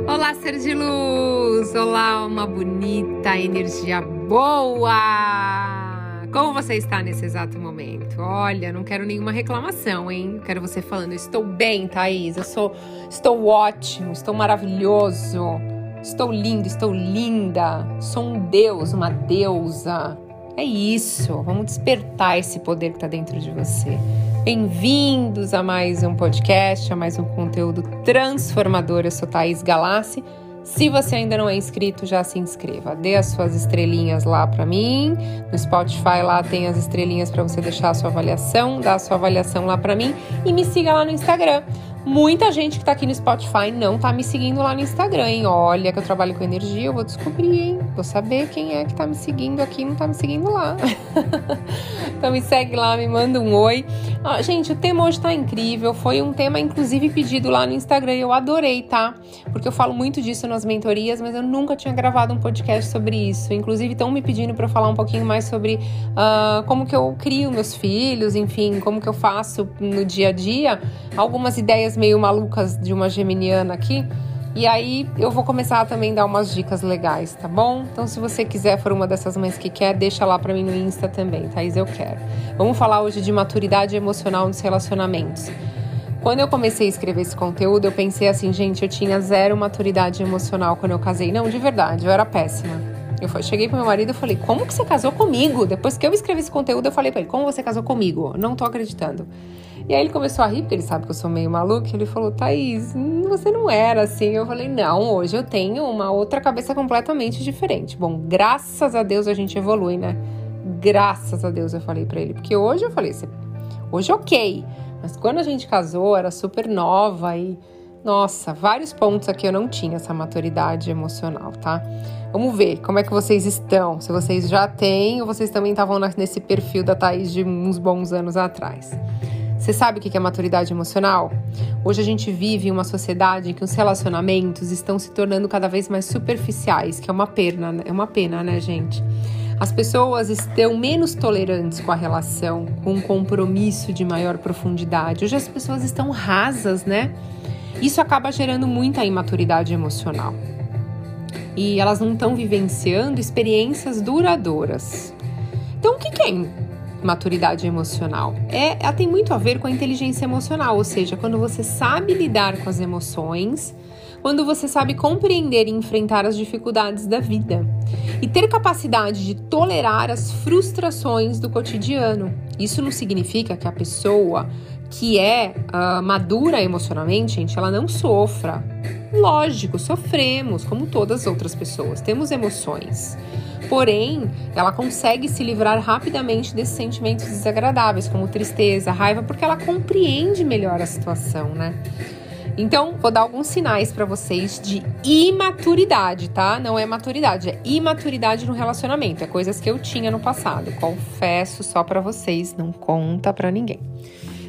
Olá, ser de luz! Olá, uma bonita energia boa! Como você está nesse exato momento? Olha, não quero nenhuma reclamação, hein? Quero você falando, estou bem, Thaís, eu sou, estou ótimo, estou maravilhoso, estou lindo, estou linda, sou um deus, uma deusa. É isso, vamos despertar esse poder que está dentro de você. Bem-vindos a mais um podcast, a mais um conteúdo transformador. Eu sou Thaís Galassi. Se você ainda não é inscrito, já se inscreva. Dê as suas estrelinhas lá para mim. No Spotify lá tem as estrelinhas para você deixar a sua avaliação, dá a sua avaliação lá para mim e me siga lá no Instagram. Muita gente que tá aqui no Spotify não tá me seguindo lá no Instagram, hein? Olha que eu trabalho com energia, eu vou descobrir, hein? Vou saber quem é que tá me seguindo aqui e não tá me seguindo lá. então me segue lá, me manda um oi. Ah, gente, o tema hoje tá incrível. Foi um tema, inclusive, pedido lá no Instagram eu adorei, tá? Porque eu falo muito disso nas mentorias, mas eu nunca tinha gravado um podcast sobre isso. Inclusive, estão me pedindo para falar um pouquinho mais sobre uh, como que eu crio meus filhos, enfim, como que eu faço no dia a dia. Algumas ideias meio malucas de uma geminiana aqui. E aí eu vou começar a também dar umas dicas legais, tá bom? Então se você quiser for uma dessas mães que quer, deixa lá para mim no Insta também, Thaís, eu quero. Vamos falar hoje de maturidade emocional nos relacionamentos. Quando eu comecei a escrever esse conteúdo, eu pensei assim, gente, eu tinha zero maturidade emocional quando eu casei. Não, de verdade, eu era péssima. Eu cheguei pro meu marido e falei, como que você casou comigo? Depois que eu escrevi esse conteúdo, eu falei pra ele, como você casou comigo? Não tô acreditando. E aí ele começou a rir, porque ele sabe que eu sou meio maluca. Ele falou, Thaís, você não era assim. Eu falei, não, hoje eu tenho uma outra cabeça completamente diferente. Bom, graças a Deus a gente evolui, né? Graças a Deus eu falei para ele. Porque hoje eu falei, hoje ok. Mas quando a gente casou, era super nova e. Nossa, vários pontos aqui eu não tinha essa maturidade emocional, tá? Vamos ver como é que vocês estão. Se vocês já têm ou vocês também estavam nesse perfil da Thaís de uns bons anos atrás. Você sabe o que é maturidade emocional? Hoje a gente vive em uma sociedade em que os relacionamentos estão se tornando cada vez mais superficiais, que é uma pena, né? é uma pena, né, gente? As pessoas estão menos tolerantes com a relação, com um compromisso de maior profundidade. Hoje as pessoas estão rasas, né? Isso acaba gerando muita imaturidade emocional. E elas não estão vivenciando experiências duradouras. Então, o que é maturidade emocional? É, ela tem muito a ver com a inteligência emocional, ou seja, quando você sabe lidar com as emoções, quando você sabe compreender e enfrentar as dificuldades da vida e ter capacidade de tolerar as frustrações do cotidiano. Isso não significa que a pessoa que é uh, madura emocionalmente, gente, ela não sofra. Lógico, sofremos, como todas as outras pessoas, temos emoções. Porém, ela consegue se livrar rapidamente desses sentimentos desagradáveis, como tristeza, raiva, porque ela compreende melhor a situação, né? Então, vou dar alguns sinais para vocês de imaturidade, tá? Não é maturidade, é imaturidade no relacionamento. É coisas que eu tinha no passado. Confesso só para vocês, não conta para ninguém.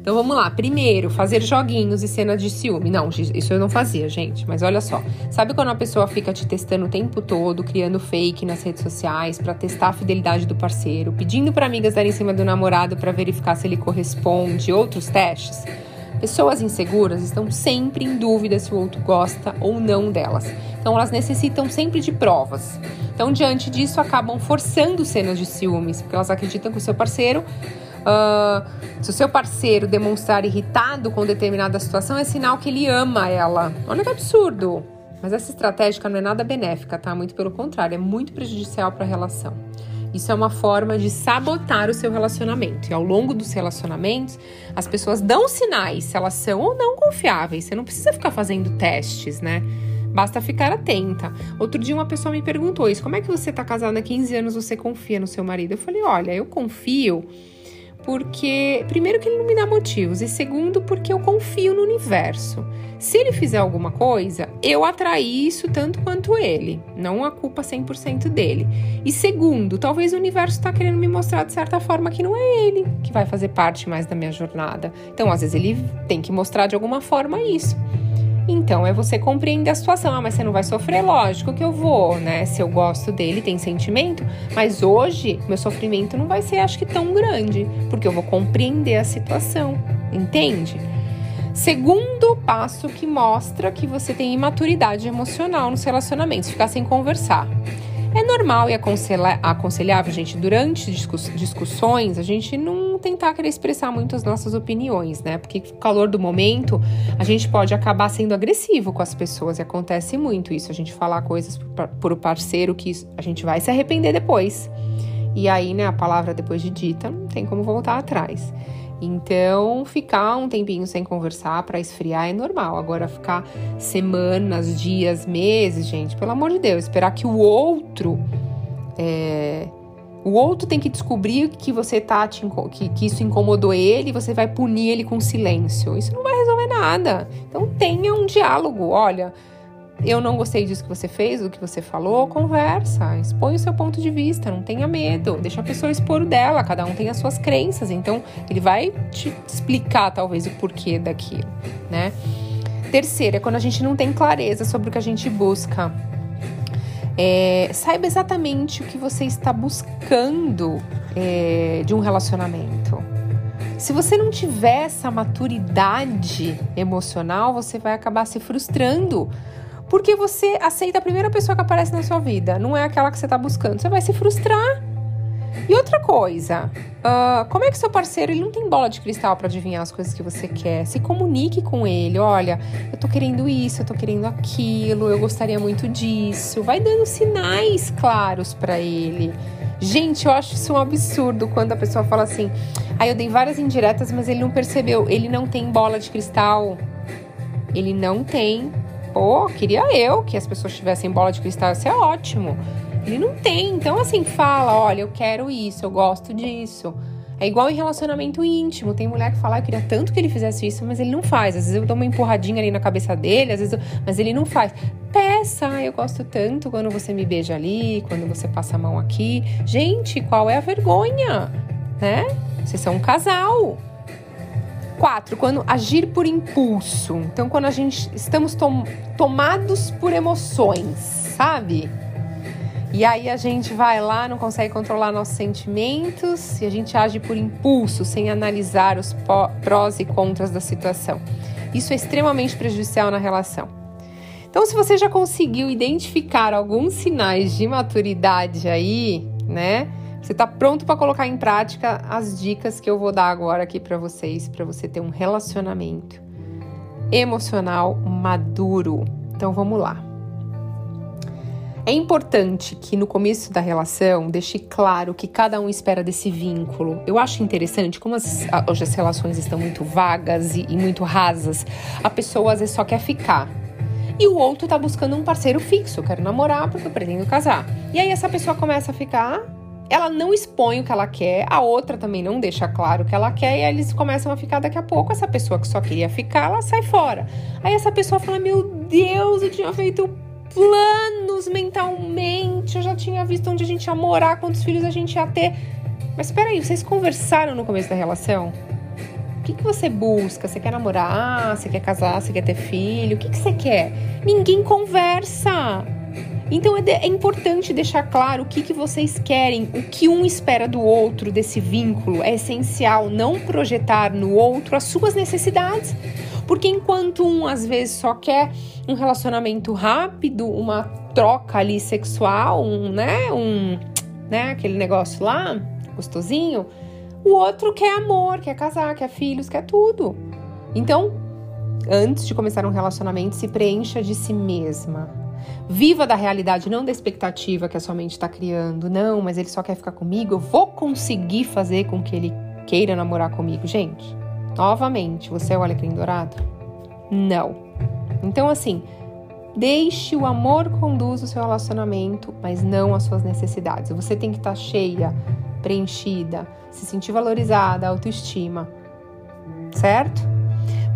Então vamos lá. Primeiro, fazer joguinhos e cenas de ciúme. Não, isso eu não fazia, gente. Mas olha só. Sabe quando a pessoa fica te testando o tempo todo, criando fake nas redes sociais para testar a fidelidade do parceiro, pedindo para amigas darem em cima do namorado para verificar se ele corresponde, outros testes? Pessoas inseguras estão sempre em dúvida se o outro gosta ou não delas. Então elas necessitam sempre de provas. Então, diante disso, acabam forçando cenas de ciúmes, porque elas acreditam que o seu parceiro Uh, se o seu parceiro demonstrar irritado com determinada situação, é sinal que ele ama ela. Olha que absurdo! Mas essa estratégia não é nada benéfica, tá? Muito pelo contrário, é muito prejudicial para a relação. Isso é uma forma de sabotar o seu relacionamento. E ao longo dos relacionamentos, as pessoas dão sinais se elas são ou não confiáveis. Você não precisa ficar fazendo testes, né? Basta ficar atenta. Outro dia uma pessoa me perguntou isso: como é que você está casada há 15 anos, você confia no seu marido? Eu falei: olha, eu confio porque, primeiro, que ele não me dá motivos, e segundo, porque eu confio no universo. Se ele fizer alguma coisa, eu atraí isso tanto quanto ele, não a culpa 100% dele. E segundo, talvez o universo está querendo me mostrar de certa forma que não é ele que vai fazer parte mais da minha jornada. Então, às vezes, ele tem que mostrar de alguma forma isso. Então é você compreender a situação. Ah, mas você não vai sofrer? Lógico que eu vou, né? Se eu gosto dele, tem sentimento. Mas hoje, meu sofrimento não vai ser, acho que, tão grande, porque eu vou compreender a situação, entende? Segundo passo que mostra que você tem imaturidade emocional nos relacionamentos, ficar sem conversar. É normal e aconselhável, gente, durante discussões, a gente não tentar querer expressar muito as nossas opiniões, né? Porque no calor do momento, a gente pode acabar sendo agressivo com as pessoas e acontece muito isso, a gente falar coisas por o parceiro que a gente vai se arrepender depois. E aí, né, a palavra depois de dita, não tem como voltar atrás. Então, ficar um tempinho sem conversar para esfriar é normal. Agora, ficar semanas, dias, meses, gente, pelo amor de Deus, esperar que o outro. É, o outro tem que descobrir que você tá te, que, que isso incomodou ele você vai punir ele com silêncio. Isso não vai resolver nada. Então tenha um diálogo. Olha, eu não gostei disso que você fez, do que você falou, conversa, expõe o seu ponto de vista, não tenha medo, deixa a pessoa expor o dela, cada um tem as suas crenças, então ele vai te explicar talvez o porquê daquilo, né? Terceiro, é quando a gente não tem clareza sobre o que a gente busca. É, saiba exatamente o que você está buscando é, de um relacionamento. Se você não tiver essa maturidade emocional, você vai acabar se frustrando porque você aceita a primeira pessoa que aparece na sua vida, não é aquela que você está buscando. Você vai se frustrar. E outra coisa, uh, como é que seu parceiro ele não tem bola de cristal para adivinhar as coisas que você quer? Se comunique com ele. Olha, eu tô querendo isso, eu tô querendo aquilo, eu gostaria muito disso. Vai dando sinais claros para ele. Gente, eu acho isso um absurdo quando a pessoa fala assim: aí ah, eu dei várias indiretas, mas ele não percebeu. Ele não tem bola de cristal. Ele não tem Pô, queria eu que as pessoas tivessem bola de cristal, isso é ótimo. Ele não tem, então assim, fala, olha, eu quero isso, eu gosto disso. É igual em relacionamento íntimo. Tem mulher que fala, eu queria tanto que ele fizesse isso, mas ele não faz. Às vezes eu dou uma empurradinha ali na cabeça dele, às vezes eu... mas ele não faz. Peça, eu gosto tanto quando você me beija ali, quando você passa a mão aqui. Gente, qual é a vergonha? Né? Vocês são um casal. Quatro, quando agir por impulso. Então, quando a gente estamos tom, tomados por emoções, sabe? E aí a gente vai lá, não consegue controlar nossos sentimentos e a gente age por impulso, sem analisar os prós e contras da situação. Isso é extremamente prejudicial na relação. Então, se você já conseguiu identificar alguns sinais de maturidade aí, né? Você está pronto para colocar em prática as dicas que eu vou dar agora aqui para vocês, para você ter um relacionamento emocional maduro. Então vamos lá. É importante que no começo da relação deixe claro o que cada um espera desse vínculo. Eu acho interessante como as, hoje as relações estão muito vagas e, e muito rasas. A pessoa às vezes só quer ficar, e o outro tá buscando um parceiro fixo, eu quero namorar porque eu pretendo casar. E aí essa pessoa começa a ficar ela não expõe o que ela quer, a outra também não deixa claro o que ela quer, e aí eles começam a ficar daqui a pouco. Essa pessoa que só queria ficar, ela sai fora. Aí essa pessoa fala: Meu Deus, eu tinha feito planos mentalmente, eu já tinha visto onde a gente ia morar, quantos filhos a gente ia ter. Mas espera aí, vocês conversaram no começo da relação? O que, que você busca? Você quer namorar? Você quer casar? Você quer ter filho? O que, que você quer? Ninguém conversa. Então é, de, é importante deixar claro o que, que vocês querem, o que um espera do outro, desse vínculo. É essencial não projetar no outro as suas necessidades. Porque enquanto um às vezes só quer um relacionamento rápido, uma troca ali sexual, um, né, um, né, aquele negócio lá, gostosinho, o outro quer amor, quer casar, quer filhos, quer tudo. Então, antes de começar um relacionamento, se preencha de si mesma. Viva da realidade, não da expectativa que a sua mente está criando. Não, mas ele só quer ficar comigo. Eu vou conseguir fazer com que ele queira namorar comigo. Gente, novamente, você é o alecrim dourado? Não. Então, assim, deixe o amor conduz o seu relacionamento, mas não as suas necessidades. Você tem que estar tá cheia, preenchida, se sentir valorizada, autoestima. Certo?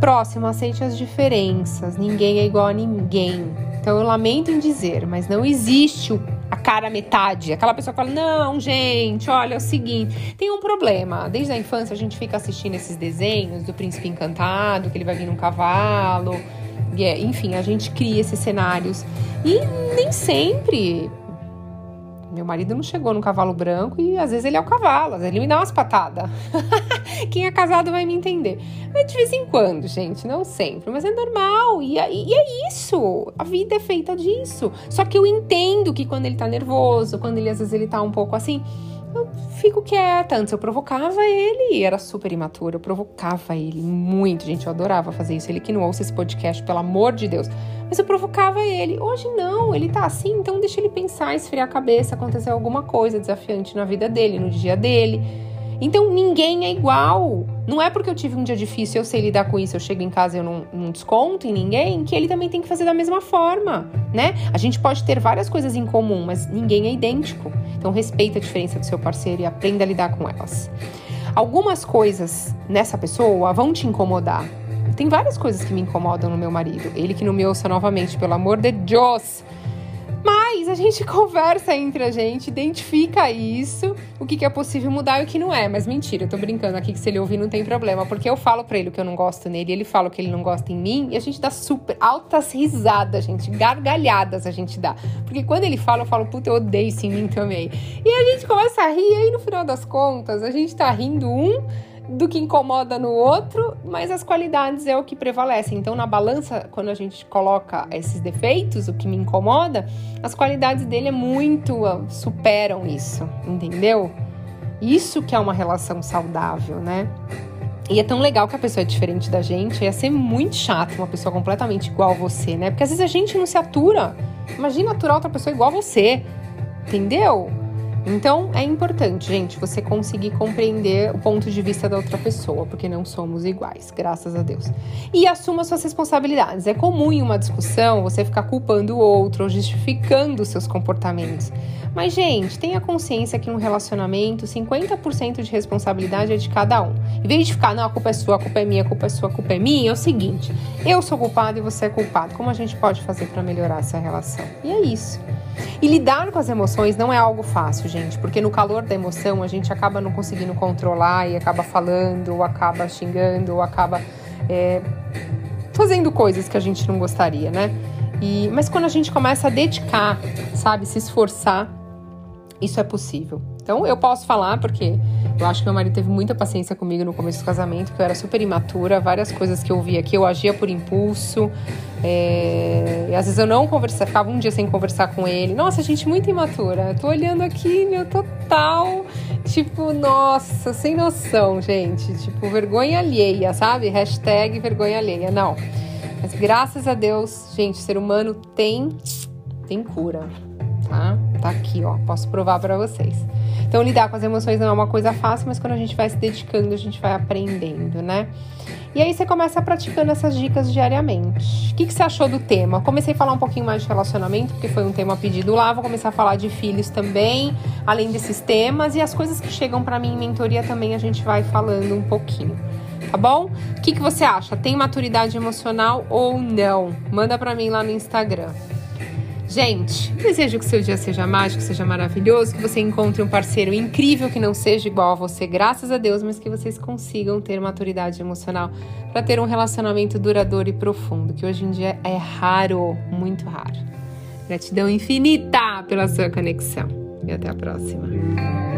Próximo, aceite as diferenças. Ninguém é igual a ninguém. Então eu lamento em dizer, mas não existe a cara metade. Aquela pessoa que fala: não, gente, olha, é o seguinte, tem um problema. Desde a infância a gente fica assistindo esses desenhos do príncipe encantado, que ele vai vir num cavalo. É, enfim, a gente cria esses cenários. E nem sempre. Meu marido não chegou no cavalo branco e às vezes ele é o cavalo, às vezes ele me dá umas patadas. Quem é casado vai me entender. Mas de vez em quando, gente, não sempre. Mas é normal. E, e é isso. A vida é feita disso. Só que eu entendo que quando ele tá nervoso, quando ele às vezes ele tá um pouco assim eu fico quieta. Antes eu provocava ele, era super imaturo, eu provocava ele muito, gente. Eu adorava fazer isso. Ele que não ouça esse podcast, pelo amor de Deus. Mas eu provocava ele. Hoje não, ele tá assim, então deixa ele pensar, esfriar a cabeça, acontecer alguma coisa desafiante na vida dele, no dia dele. Então ninguém é igual. Não é porque eu tive um dia difícil, eu sei lidar com isso, eu chego em casa e eu não, não, desconto em ninguém, que ele também tem que fazer da mesma forma, né? A gente pode ter várias coisas em comum, mas ninguém é idêntico. Então respeita a diferença do seu parceiro e aprenda a lidar com elas. Algumas coisas nessa pessoa vão te incomodar. Tem várias coisas que me incomodam no meu marido. Ele que não me ouça novamente, pelo amor de Deus. Mas a gente conversa entre a gente, identifica isso, o que, que é possível mudar e o que não é. Mas mentira, eu tô brincando aqui que se ele ouvir não tem problema, porque eu falo pra ele que eu não gosto nele, ele fala que ele não gosta em mim, e a gente dá super altas risadas, gente, gargalhadas a gente dá. Porque quando ele fala, eu falo, puta, eu odeio isso em mim também. E a gente começa a rir, e aí no final das contas, a gente tá rindo um do que incomoda no outro, mas as qualidades é o que prevalece. Então, na balança, quando a gente coloca esses defeitos, o que me incomoda, as qualidades dele é muito ah, superam isso, entendeu? Isso que é uma relação saudável, né? E é tão legal que a pessoa é diferente da gente, ia ser muito chato uma pessoa completamente igual a você, né? Porque às vezes a gente não se atura. Imagina aturar outra pessoa igual a você, entendeu? Então é importante, gente, você conseguir compreender o ponto de vista da outra pessoa, porque não somos iguais, graças a Deus. E assuma suas responsabilidades. É comum em uma discussão você ficar culpando o outro ou justificando seus comportamentos. Mas, gente, tenha consciência que num relacionamento, 50% de responsabilidade é de cada um. Em vez de ficar, não, a culpa é sua, a culpa é minha, a culpa é sua, a culpa é minha, é o seguinte: eu sou culpado e você é culpado. Como a gente pode fazer para melhorar essa relação? E é isso. E lidar com as emoções não é algo fácil, gente, porque no calor da emoção a gente acaba não conseguindo controlar e acaba falando, ou acaba xingando, ou acaba é, fazendo coisas que a gente não gostaria, né? E, mas quando a gente começa a dedicar, sabe, se esforçar, isso é possível. Então eu posso falar porque eu acho que meu marido teve muita paciência comigo no começo do casamento, que eu era super imatura, várias coisas que eu via aqui, eu agia por impulso. É... E às vezes eu não conversava, ficava um dia sem conversar com ele. Nossa, gente, muito imatura. Eu tô olhando aqui, meu, total. Tipo, nossa, sem noção, gente. Tipo, vergonha alheia, sabe? Hashtag vergonha alheia. Não. Mas graças a Deus, gente, ser humano tem, tem cura tá? Tá aqui, ó, posso provar para vocês. Então, lidar com as emoções não é uma coisa fácil, mas quando a gente vai se dedicando, a gente vai aprendendo, né? E aí você começa praticando essas dicas diariamente. O que, que você achou do tema? Comecei a falar um pouquinho mais de relacionamento, porque foi um tema pedido lá. Vou começar a falar de filhos também, além desses temas. E as coisas que chegam para mim em mentoria também a gente vai falando um pouquinho. Tá bom? O que, que você acha? Tem maturidade emocional ou não? Manda para mim lá no Instagram. Gente, desejo que seu dia seja mágico, seja maravilhoso, que você encontre um parceiro incrível que não seja igual a você, graças a Deus, mas que vocês consigam ter maturidade emocional para ter um relacionamento duradouro e profundo, que hoje em dia é raro, muito raro. Gratidão infinita pela sua conexão e até a próxima.